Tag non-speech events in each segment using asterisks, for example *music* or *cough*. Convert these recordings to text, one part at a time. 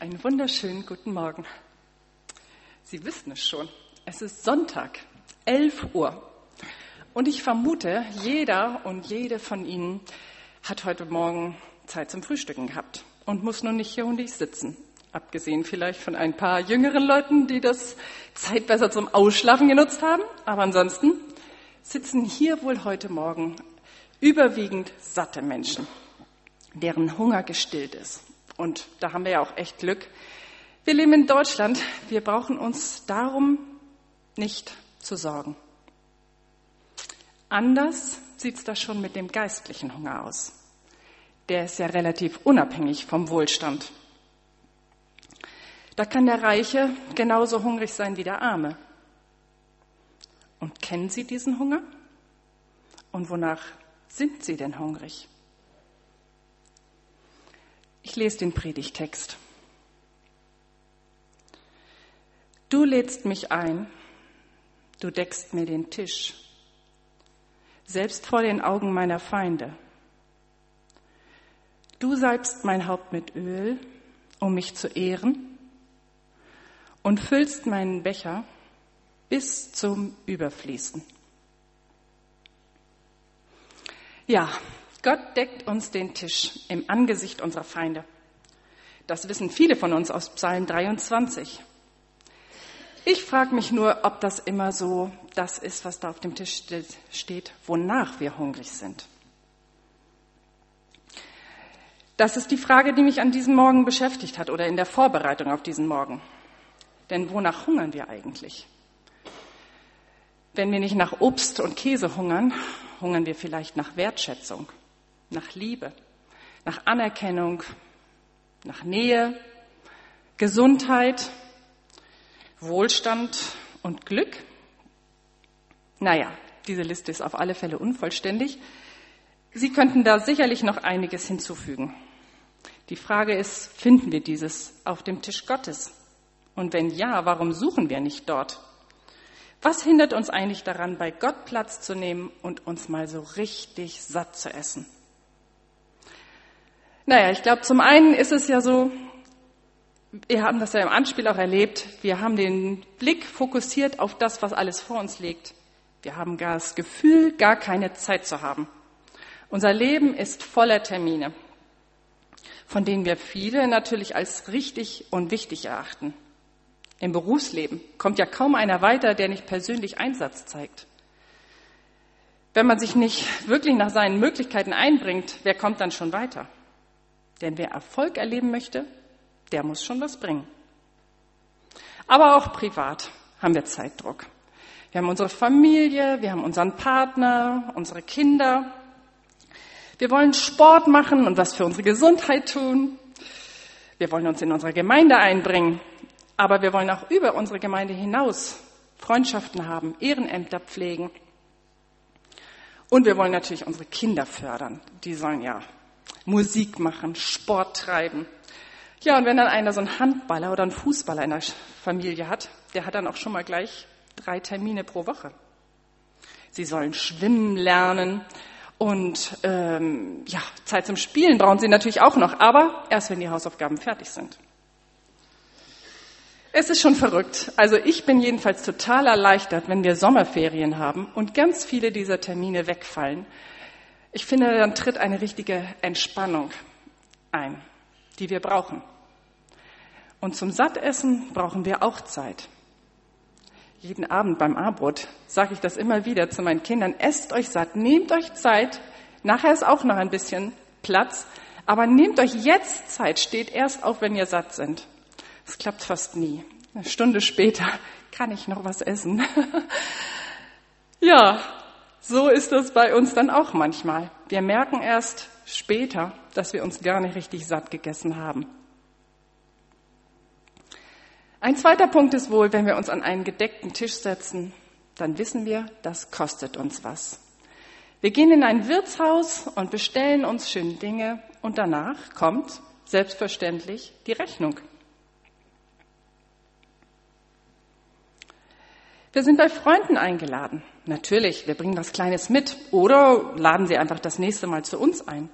Einen wunderschönen guten Morgen. Sie wissen es schon, es ist Sonntag, 11 Uhr. Und ich vermute, jeder und jede von Ihnen hat heute Morgen Zeit zum Frühstücken gehabt und muss nun nicht hier hundig sitzen. Abgesehen vielleicht von ein paar jüngeren Leuten, die das Zeit besser zum Ausschlafen genutzt haben. Aber ansonsten sitzen hier wohl heute Morgen überwiegend satte Menschen, deren Hunger gestillt ist. Und da haben wir ja auch echt Glück. Wir leben in Deutschland. Wir brauchen uns darum nicht zu sorgen. Anders sieht es da schon mit dem geistlichen Hunger aus. Der ist ja relativ unabhängig vom Wohlstand. Da kann der Reiche genauso hungrig sein wie der Arme. Und kennen Sie diesen Hunger? Und wonach sind Sie denn hungrig? Ich lese den Predigtext. Du lädst mich ein, du deckst mir den Tisch, selbst vor den Augen meiner Feinde. Du salbst mein Haupt mit Öl, um mich zu ehren, und füllst meinen Becher bis zum Überfließen. Ja, Gott deckt uns den Tisch im Angesicht unserer Feinde. Das wissen viele von uns aus Psalm 23. Ich frage mich nur, ob das immer so das ist, was da auf dem Tisch steht, wonach wir hungrig sind. Das ist die Frage, die mich an diesem Morgen beschäftigt hat oder in der Vorbereitung auf diesen Morgen. Denn wonach hungern wir eigentlich? Wenn wir nicht nach Obst und Käse hungern, hungern wir vielleicht nach Wertschätzung nach Liebe, nach Anerkennung, nach Nähe, Gesundheit, Wohlstand und Glück. Naja, diese Liste ist auf alle Fälle unvollständig. Sie könnten da sicherlich noch einiges hinzufügen. Die Frage ist, finden wir dieses auf dem Tisch Gottes? Und wenn ja, warum suchen wir nicht dort? Was hindert uns eigentlich daran, bei Gott Platz zu nehmen und uns mal so richtig satt zu essen? Naja, ich glaube, zum einen ist es ja so, wir haben das ja im Anspiel auch erlebt, wir haben den Blick fokussiert auf das, was alles vor uns liegt. Wir haben gar das Gefühl, gar keine Zeit zu haben. Unser Leben ist voller Termine, von denen wir viele natürlich als richtig und wichtig erachten. Im Berufsleben kommt ja kaum einer weiter, der nicht persönlich Einsatz zeigt. Wenn man sich nicht wirklich nach seinen Möglichkeiten einbringt, wer kommt dann schon weiter? Denn wer Erfolg erleben möchte, der muss schon was bringen. Aber auch privat haben wir Zeitdruck. Wir haben unsere Familie, wir haben unseren Partner, unsere Kinder. Wir wollen Sport machen und was für unsere Gesundheit tun. Wir wollen uns in unsere Gemeinde einbringen. Aber wir wollen auch über unsere Gemeinde hinaus Freundschaften haben, Ehrenämter pflegen. Und wir wollen natürlich unsere Kinder fördern. Die sollen ja Musik machen, Sport treiben. Ja, und wenn dann einer so einen Handballer oder einen Fußballer in der Familie hat, der hat dann auch schon mal gleich drei Termine pro Woche. Sie sollen schwimmen lernen und ähm, ja, Zeit zum Spielen brauchen sie natürlich auch noch, aber erst wenn die Hausaufgaben fertig sind. Es ist schon verrückt. Also ich bin jedenfalls total erleichtert, wenn wir Sommerferien haben und ganz viele dieser Termine wegfallen ich finde, dann tritt eine richtige Entspannung ein, die wir brauchen. Und zum Sattessen brauchen wir auch Zeit. Jeden Abend beim Abendbrot sage ich das immer wieder zu meinen Kindern, esst euch satt, nehmt euch Zeit, nachher ist auch noch ein bisschen Platz, aber nehmt euch jetzt Zeit, steht erst auf, wenn ihr satt sind. Das klappt fast nie. Eine Stunde später kann ich noch was essen. *laughs* ja, so ist das bei uns dann auch manchmal. Wir merken erst später, dass wir uns gar nicht richtig satt gegessen haben. Ein zweiter Punkt ist wohl, wenn wir uns an einen gedeckten Tisch setzen, dann wissen wir, das kostet uns was. Wir gehen in ein Wirtshaus und bestellen uns schöne Dinge und danach kommt selbstverständlich die Rechnung. Wir sind bei Freunden eingeladen. Natürlich, wir bringen was Kleines mit oder laden sie einfach das nächste Mal zu uns ein.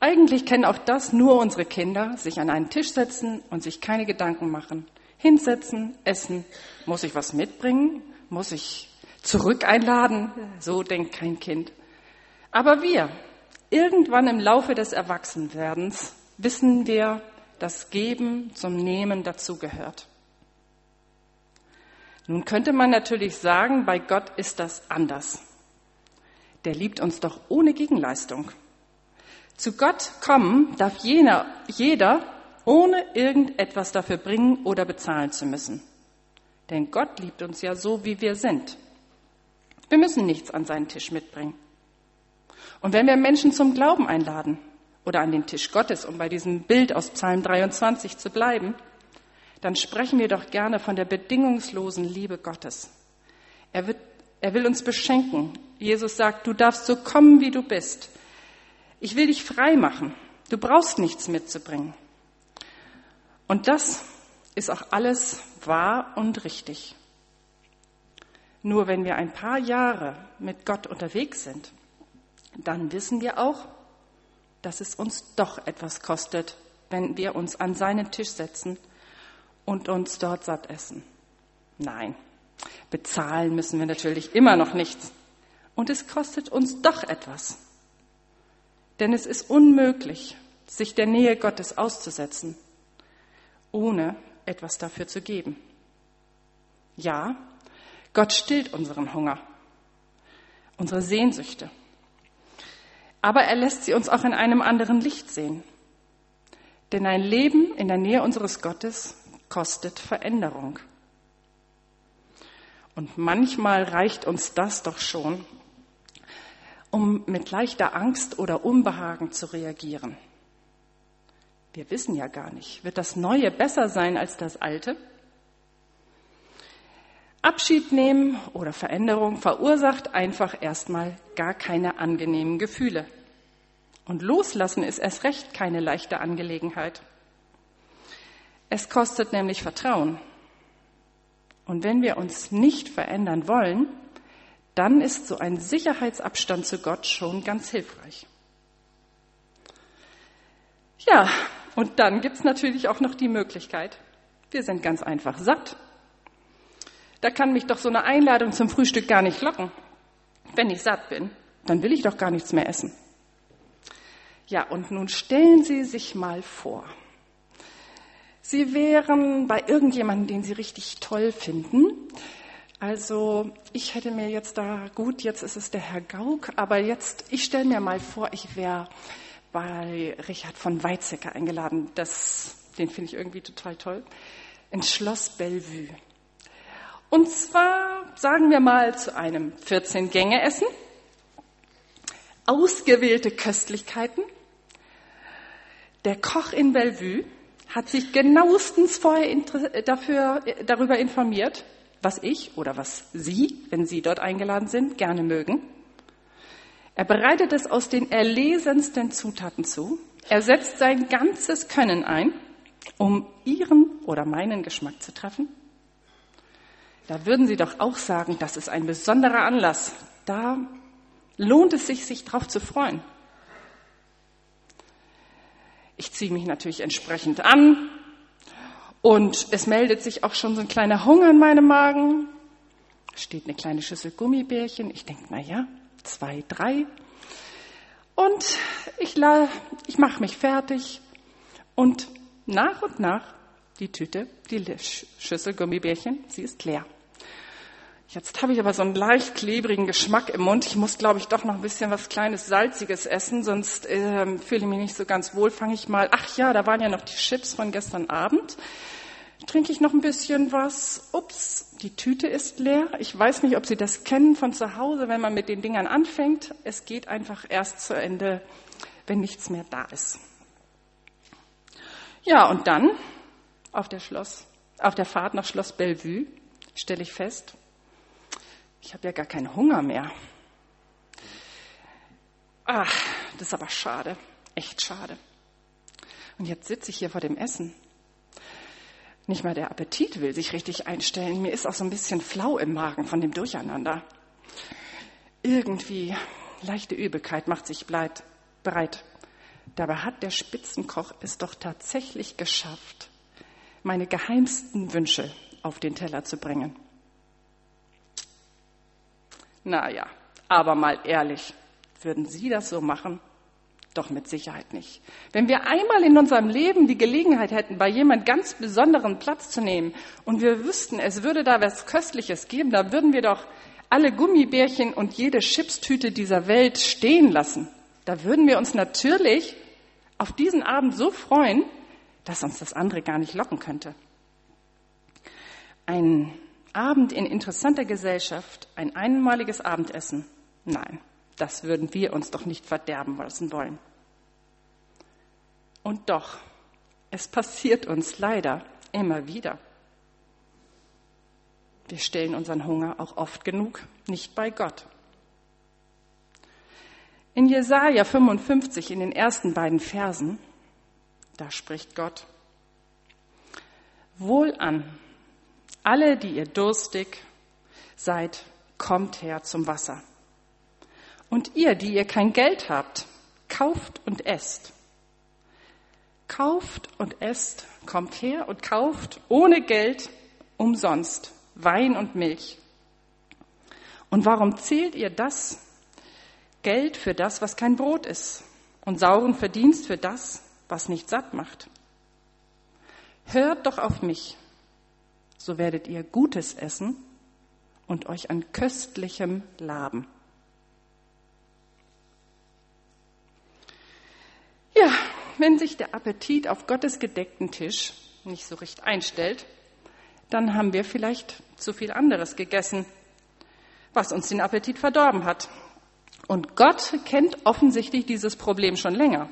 Eigentlich kennen auch das nur unsere Kinder, sich an einen Tisch setzen und sich keine Gedanken machen. Hinsetzen, essen. Muss ich was mitbringen? Muss ich zurück einladen? So denkt kein Kind. Aber wir, irgendwann im Laufe des Erwachsenwerdens, wissen wir, dass Geben zum Nehmen dazugehört. Nun könnte man natürlich sagen, bei Gott ist das anders. Der liebt uns doch ohne Gegenleistung. Zu Gott kommen darf jener, jeder, ohne irgendetwas dafür bringen oder bezahlen zu müssen. Denn Gott liebt uns ja so, wie wir sind. Wir müssen nichts an seinen Tisch mitbringen. Und wenn wir Menschen zum Glauben einladen oder an den Tisch Gottes, um bei diesem Bild aus Psalm 23 zu bleiben, dann sprechen wir doch gerne von der bedingungslosen Liebe Gottes. Er, wird, er will uns beschenken. Jesus sagt, du darfst so kommen, wie du bist. Ich will dich frei machen. Du brauchst nichts mitzubringen. Und das ist auch alles wahr und richtig. Nur wenn wir ein paar Jahre mit Gott unterwegs sind, dann wissen wir auch, dass es uns doch etwas kostet, wenn wir uns an seinen Tisch setzen und uns dort satt essen. Nein, bezahlen müssen wir natürlich immer noch nichts. Und es kostet uns doch etwas. Denn es ist unmöglich, sich der Nähe Gottes auszusetzen, ohne etwas dafür zu geben. Ja, Gott stillt unseren Hunger, unsere Sehnsüchte. Aber er lässt sie uns auch in einem anderen Licht sehen. Denn ein Leben in der Nähe unseres Gottes kostet Veränderung. Und manchmal reicht uns das doch schon, um mit leichter Angst oder Unbehagen zu reagieren. Wir wissen ja gar nicht, wird das Neue besser sein als das Alte? Abschied nehmen oder Veränderung verursacht einfach erstmal gar keine angenehmen Gefühle. Und loslassen ist erst recht keine leichte Angelegenheit. Es kostet nämlich Vertrauen. Und wenn wir uns nicht verändern wollen, dann ist so ein Sicherheitsabstand zu Gott schon ganz hilfreich. Ja, und dann gibt's natürlich auch noch die Möglichkeit, wir sind ganz einfach satt. Da kann mich doch so eine Einladung zum Frühstück gar nicht locken. Wenn ich satt bin, dann will ich doch gar nichts mehr essen. Ja, und nun stellen Sie sich mal vor, Sie wären bei irgendjemandem, den Sie richtig toll finden, also ich hätte mir jetzt da, gut, jetzt ist es der Herr Gauck, aber jetzt, ich stelle mir mal vor, ich wäre bei Richard von Weizsäcker eingeladen. Das, den finde ich irgendwie total toll. Ins Schloss Bellevue. Und zwar, sagen wir mal, zu einem 14-Gänge-Essen. Ausgewählte Köstlichkeiten. Der Koch in Bellevue hat sich genauestens vorher dafür, darüber informiert, was ich oder was Sie, wenn Sie dort eingeladen sind, gerne mögen. Er bereitet es aus den erlesensten Zutaten zu. Er setzt sein ganzes Können ein, um Ihren oder meinen Geschmack zu treffen. Da würden Sie doch auch sagen, das ist ein besonderer Anlass. Da lohnt es sich, sich drauf zu freuen. Ich ziehe mich natürlich entsprechend an, und es meldet sich auch schon so ein kleiner Hunger in meinem Magen. Steht eine kleine Schüssel Gummibärchen. Ich denke, na ja, zwei, drei. Und ich, ich mache mich fertig und nach und nach die Tüte, die Schüssel Gummibärchen, sie ist leer. Jetzt habe ich aber so einen leicht klebrigen Geschmack im Mund. Ich muss, glaube ich, doch noch ein bisschen was Kleines, Salziges essen, sonst äh, fühle ich mich nicht so ganz wohl. Fange ich mal, ach ja, da waren ja noch die Chips von gestern Abend. Trinke ich noch ein bisschen was. Ups, die Tüte ist leer. Ich weiß nicht, ob Sie das kennen von zu Hause, wenn man mit den Dingern anfängt. Es geht einfach erst zu Ende, wenn nichts mehr da ist. Ja, und dann auf der Schloss, auf der Fahrt nach Schloss Bellevue stelle ich fest, ich habe ja gar keinen Hunger mehr. Ach, das ist aber schade, echt schade. Und jetzt sitze ich hier vor dem Essen. Nicht mal der Appetit will sich richtig einstellen. Mir ist auch so ein bisschen flau im Magen von dem Durcheinander. Irgendwie leichte Übelkeit macht sich bereit. Dabei hat der Spitzenkoch es doch tatsächlich geschafft, meine geheimsten Wünsche auf den Teller zu bringen. Naja, aber mal ehrlich, würden Sie das so machen? Doch mit Sicherheit nicht. Wenn wir einmal in unserem Leben die Gelegenheit hätten, bei jemand ganz besonderen Platz zu nehmen und wir wüssten, es würde da was Köstliches geben, da würden wir doch alle Gummibärchen und jede Chipstüte dieser Welt stehen lassen. Da würden wir uns natürlich auf diesen Abend so freuen, dass uns das andere gar nicht locken könnte. Ein Abend in interessanter Gesellschaft, ein einmaliges Abendessen. Nein, das würden wir uns doch nicht verderben lassen wollen. Und doch, es passiert uns leider immer wieder. Wir stellen unseren Hunger auch oft genug nicht bei Gott. In Jesaja 55, in den ersten beiden Versen, da spricht Gott: Wohl an, alle, die ihr durstig seid, kommt her zum Wasser. Und ihr, die ihr kein Geld habt, kauft und esst. Kauft und esst, kommt her und kauft ohne Geld umsonst Wein und Milch. Und warum zählt ihr das Geld für das, was kein Brot ist und sauren Verdienst für das, was nicht satt macht? Hört doch auf mich, so werdet ihr Gutes essen und euch an köstlichem laben. Ja, wenn sich der Appetit auf Gottes gedeckten Tisch nicht so recht einstellt, dann haben wir vielleicht zu viel anderes gegessen, was uns den Appetit verdorben hat. Und Gott kennt offensichtlich dieses Problem schon länger,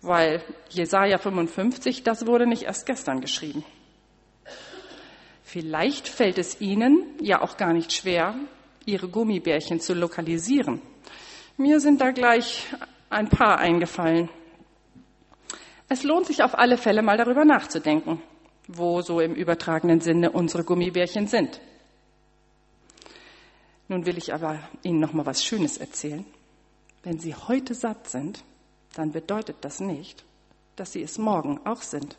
weil Jesaja 55, das wurde nicht erst gestern geschrieben. Vielleicht fällt es Ihnen ja auch gar nicht schwer, Ihre Gummibärchen zu lokalisieren. Mir sind da gleich ein paar eingefallen. Es lohnt sich auf alle Fälle mal darüber nachzudenken wo so im übertragenen Sinne unsere Gummibärchen sind. Nun will ich aber Ihnen noch mal was Schönes erzählen. Wenn Sie heute satt sind, dann bedeutet das nicht, dass Sie es morgen auch sind.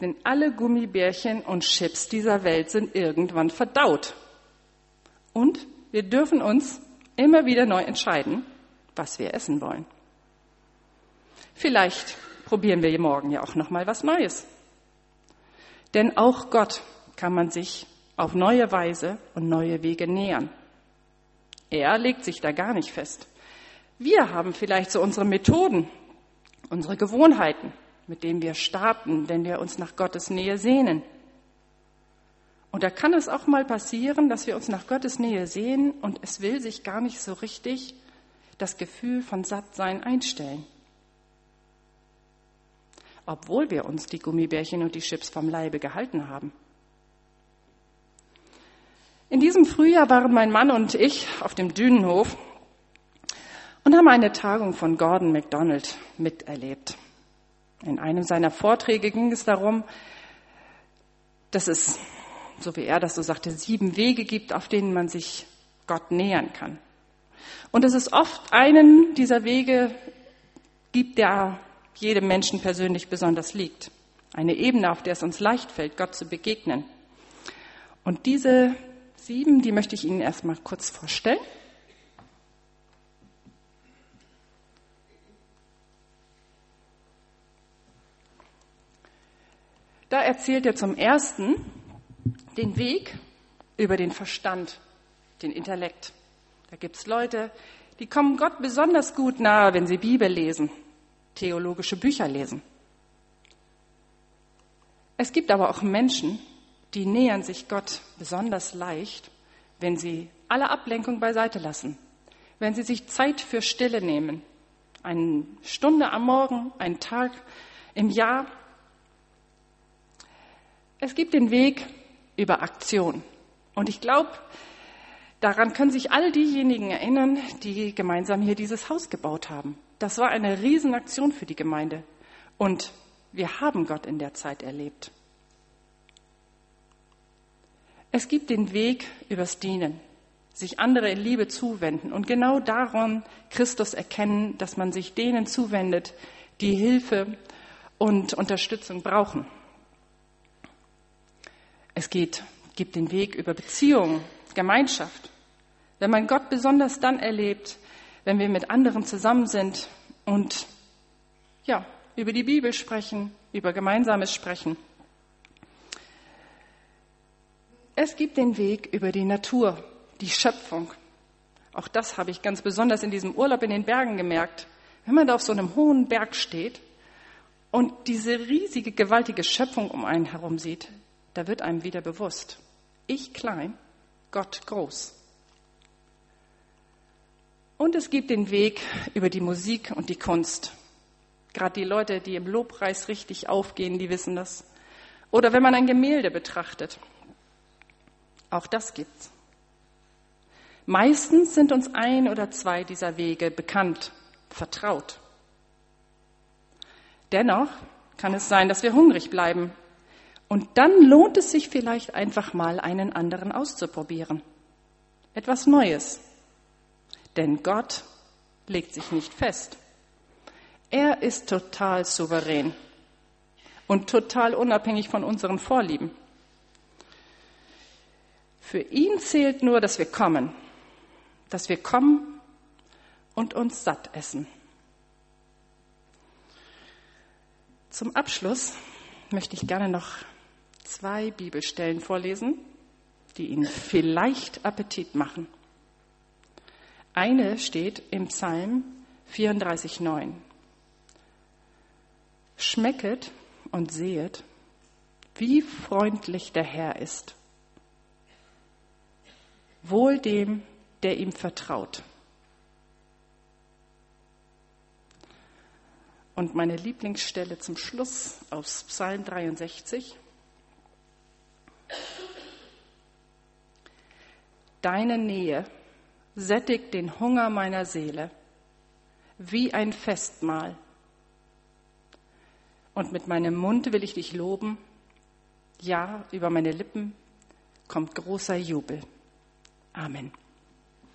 Denn alle Gummibärchen und Chips dieser Welt sind irgendwann verdaut. Und wir dürfen uns immer wieder neu entscheiden, was wir essen wollen. Vielleicht probieren wir morgen ja auch noch mal was Neues. Denn auch Gott kann man sich auf neue Weise und neue Wege nähern. Er legt sich da gar nicht fest. Wir haben vielleicht so unsere Methoden, unsere Gewohnheiten, mit denen wir starten, wenn wir uns nach Gottes Nähe sehnen. Und da kann es auch mal passieren, dass wir uns nach Gottes Nähe sehen und es will sich gar nicht so richtig das Gefühl von Sattsein einstellen obwohl wir uns die Gummibärchen und die Chips vom Leibe gehalten haben. In diesem Frühjahr waren mein Mann und ich auf dem Dünenhof und haben eine Tagung von Gordon MacDonald miterlebt. In einem seiner Vorträge ging es darum, dass es, so wie er das so sagte, sieben Wege gibt, auf denen man sich Gott nähern kann. Und dass es oft einen dieser Wege gibt, der jedem Menschen persönlich besonders liegt. Eine Ebene, auf der es uns leicht fällt, Gott zu begegnen. Und diese sieben, die möchte ich Ihnen erstmal kurz vorstellen. Da erzählt er zum ersten den Weg über den Verstand, den Intellekt. Da gibt es Leute, die kommen Gott besonders gut nahe, wenn sie Bibel lesen theologische Bücher lesen. Es gibt aber auch Menschen, die nähern sich Gott besonders leicht, wenn sie alle Ablenkung beiseite lassen, wenn sie sich Zeit für Stille nehmen, eine Stunde am Morgen, einen Tag im Jahr. Es gibt den Weg über Aktion. Und ich glaube, daran können sich all diejenigen erinnern, die gemeinsam hier dieses Haus gebaut haben. Das war eine Riesenaktion für die Gemeinde. Und wir haben Gott in der Zeit erlebt. Es gibt den Weg übers Dienen, sich andere in Liebe zuwenden und genau daran Christus erkennen, dass man sich denen zuwendet, die Hilfe und Unterstützung brauchen. Es geht, gibt den Weg über Beziehung, Gemeinschaft. Wenn man Gott besonders dann erlebt, wenn wir mit anderen zusammen sind und ja, über die Bibel sprechen, über gemeinsames Sprechen. Es gibt den Weg über die Natur, die Schöpfung. Auch das habe ich ganz besonders in diesem Urlaub in den Bergen gemerkt. Wenn man da auf so einem hohen Berg steht und diese riesige, gewaltige Schöpfung um einen herum sieht, da wird einem wieder bewusst, ich klein, Gott groß. Und es gibt den Weg über die Musik und die Kunst. Gerade die Leute, die im Lobpreis richtig aufgehen, die wissen das. Oder wenn man ein Gemälde betrachtet. Auch das gibt's. Meistens sind uns ein oder zwei dieser Wege bekannt, vertraut. Dennoch kann es sein, dass wir hungrig bleiben. Und dann lohnt es sich vielleicht einfach mal einen anderen auszuprobieren. Etwas Neues. Denn Gott legt sich nicht fest. Er ist total souverän und total unabhängig von unseren Vorlieben. Für ihn zählt nur, dass wir kommen, dass wir kommen und uns satt essen. Zum Abschluss möchte ich gerne noch zwei Bibelstellen vorlesen, die Ihnen vielleicht Appetit machen. Eine steht im Psalm 34,9. Schmecket und sehet, wie freundlich der Herr ist. Wohl dem, der ihm vertraut. Und meine Lieblingsstelle zum Schluss aus Psalm 63. Deine Nähe sättigt den Hunger meiner Seele wie ein Festmahl. Und mit meinem Mund will ich dich loben. Ja, über meine Lippen kommt großer Jubel. Amen.